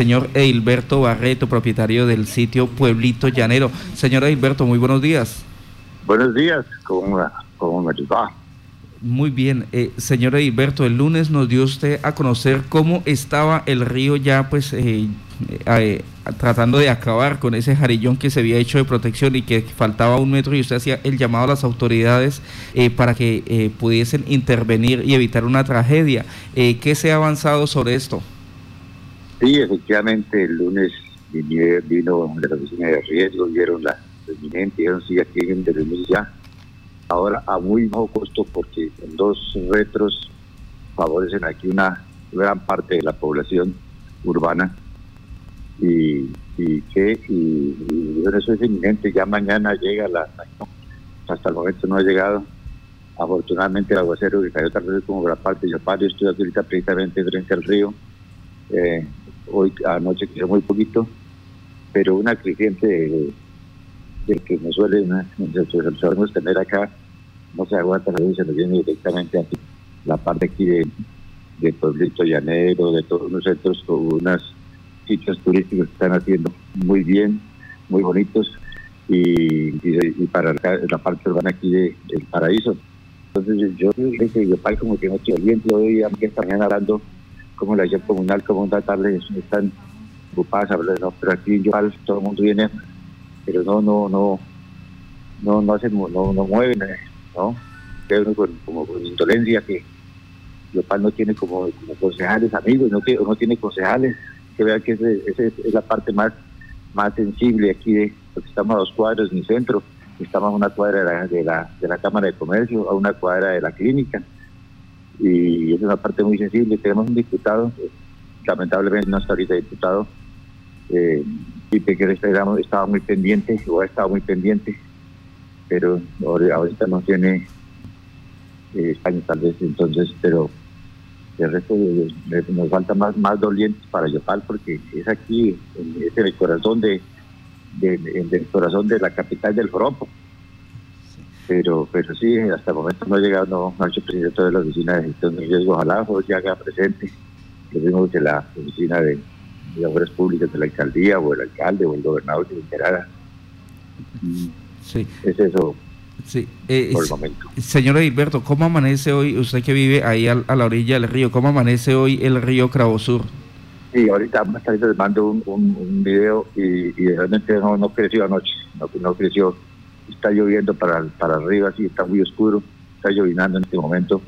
señor Eilberto Barreto, propietario del sitio Pueblito Llanero. Señor Eilberto, muy buenos días. Buenos días, ¿cómo, cómo me va? Muy bien, eh, señor Eilberto, el lunes nos dio usted a conocer cómo estaba el río ya pues eh, eh, tratando de acabar con ese jarillón que se había hecho de protección y que faltaba un metro y usted hacía el llamado a las autoridades para que pudiesen intervenir y evitar una tragedia. ¿Qué se ha avanzado sobre esto? Sí, efectivamente, el lunes vino, de la oficina de riesgo, vieron la inminente, dijeron sí, aquí hay un ya ahora a muy bajo costo porque en dos retros favorecen aquí una gran parte de la población urbana. Y, que y, eso es inminente ya mañana llega la hasta el momento no ha llegado. Afortunadamente el aguacero que cayó tal vez como gran parte de Yopal, yo estoy aquí ahorita precisamente frente al río eh, hoy anoche quedó muy poquito pero una creciente de, que nos suele solemos tener acá no se aguanta la se nos viene directamente aquí la parte aquí de, de Pueblito Llanero, de todos los centros unos sitios turísticos que están haciendo muy bien, muy bonitos y, para la parte urbana aquí de, paraíso. Entonces yo dije que yo como que no estoy bien, yo hoy esta mañana hablando como la acción comunal, como una tarde están ocupadas, no, pero aquí yo todo el mundo viene, pero no, no, no, no, no hacen, no, no mueven, eh. ¿no? con, como con indolencia que Yopal no tiene como, concejales amigos, no, no tiene concejales, que vean que esa es la parte más, más sensible aquí, de, porque estamos a dos cuadros en el centro, estamos a una cuadra de la, de la, Cámara de Comercio, a una cuadra de la clínica, y es una parte muy sensible. Tenemos un diputado, lamentablemente no está ahorita diputado, eh, que estaba muy pendiente, o ha estado muy pendiente pero ahorita no tiene eh, España tal vez, entonces, pero el resto nos falta más, más dolientes para Yopal porque es aquí, es en el corazón de, del corazón de la capital del Foropo. Pero, pero sí, hasta el momento no ha llegado, no, ha hecho presidente de la oficina de gestión de riesgo, ojalá ya haga presente, lo mismo que la oficina de, obras públicas de la alcaldía o el alcalde o el gobernador que se enterara. Sí. Es eso. Sí. Eh, por el momento. Señor Edilberto, ¿cómo amanece hoy, usted que vive ahí a, la orilla del río, cómo amanece hoy el río Cravosur? Sí, ahorita más tarde les mando un, un, video y, realmente no, no, creció anoche, no, no, creció. Está lloviendo para, para arriba, sí, está muy oscuro, está llovinando en este momento,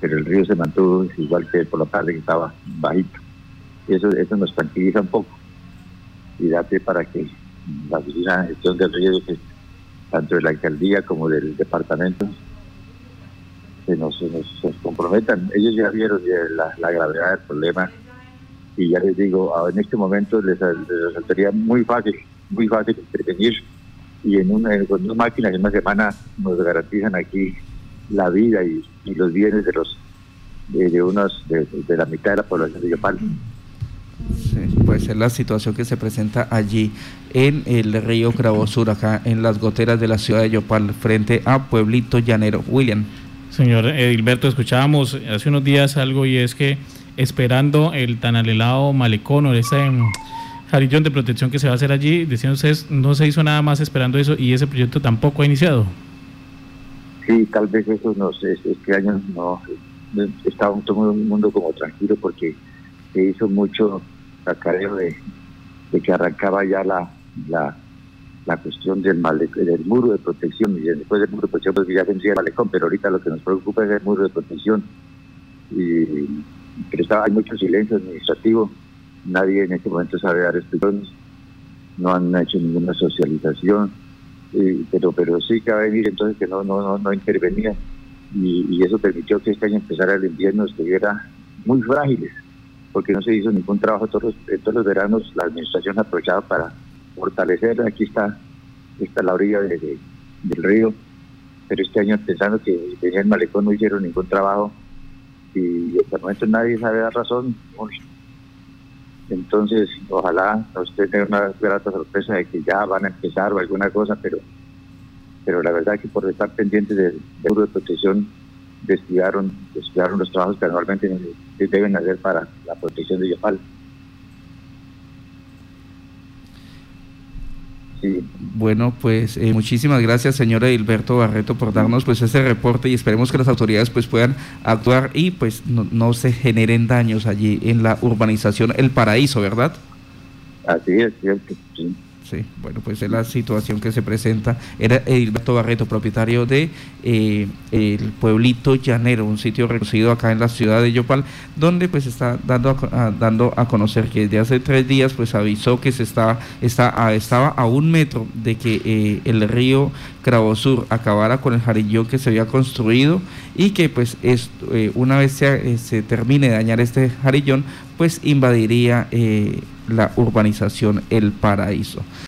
pero el río se mantuvo igual que por la tarde que estaba bajito. Eso, eso nos tranquiliza un poco y date para que la oficina de gestión del río que tanto de la alcaldía como del departamento, que nos, comprometan. Ellos ya vieron la, gravedad del problema y ya les digo, en este momento les, resultaría muy fácil, muy fácil intervenir y en una, con una máquina en una semana nos garantizan aquí la vida y, los bienes de los de, unos de, la mitad de la población de Yopal. Sí, puede ser la situación que se presenta allí en el río Cravosur, acá en las goteras de la ciudad de Yopal, frente a Pueblito Llanero. William. Señor Edilberto, escuchábamos hace unos días algo y es que esperando el tan alelado malecón o ese em, jarillón de protección que se va a hacer allí, decían ustedes, no se hizo nada más esperando eso y ese proyecto tampoco ha iniciado. Sí, tal vez eso no sé, este año no, estaba todo el mundo como tranquilo porque se hizo mucho sacareo de, de que arrancaba ya la, la, la cuestión del, del muro de protección y después del muro de protección pues ya vendría el malecón, pero ahorita lo que nos preocupa es el muro de protección y pero estaba, hay mucho silencio administrativo, nadie en este momento sabe dar explicaciones, no han hecho ninguna socialización, pero pero sí a venir entonces que no no no, no intervenía y, eso permitió que este año empezara el invierno estuviera muy frágiles porque no se hizo ningún trabajo todos los, todos los veranos, la administración aprovechaba para fortalecer, aquí está, está la orilla del río, pero este año pensando que tenía el malecón no hicieron ningún trabajo y hasta el momento nadie sabe la razón. Entonces, ojalá usted tenga una grata sorpresa de que ya van a empezar o alguna cosa, pero pero la verdad que por estar pendientes del muro de protección descuidaron, descuidaron los trabajos que normalmente deben hacer para la protección de Yopal. Bueno, pues eh, muchísimas gracias, señor Edilberto Barreto, por darnos pues ese reporte y esperemos que las autoridades pues puedan actuar y pues no, se generen daños allí en la urbanización El Paraíso, ¿verdad? Así es, cierto, sí. Sí, bueno, pues es la situación que se presenta. Era Edilberto Barreto, propietario de eh, el pueblito llanero, un sitio reconocido acá en la ciudad de Yopal, donde pues está dando a, dando a conocer que desde hace tres días pues avisó que se estaba, está, estaba a un metro de que eh, el río Cravosur acabara con el jarillón que se había construido y que pues es, eh, una vez se, se, termine de dañar este jarillón, pues invadiría la urbanización El Paraíso.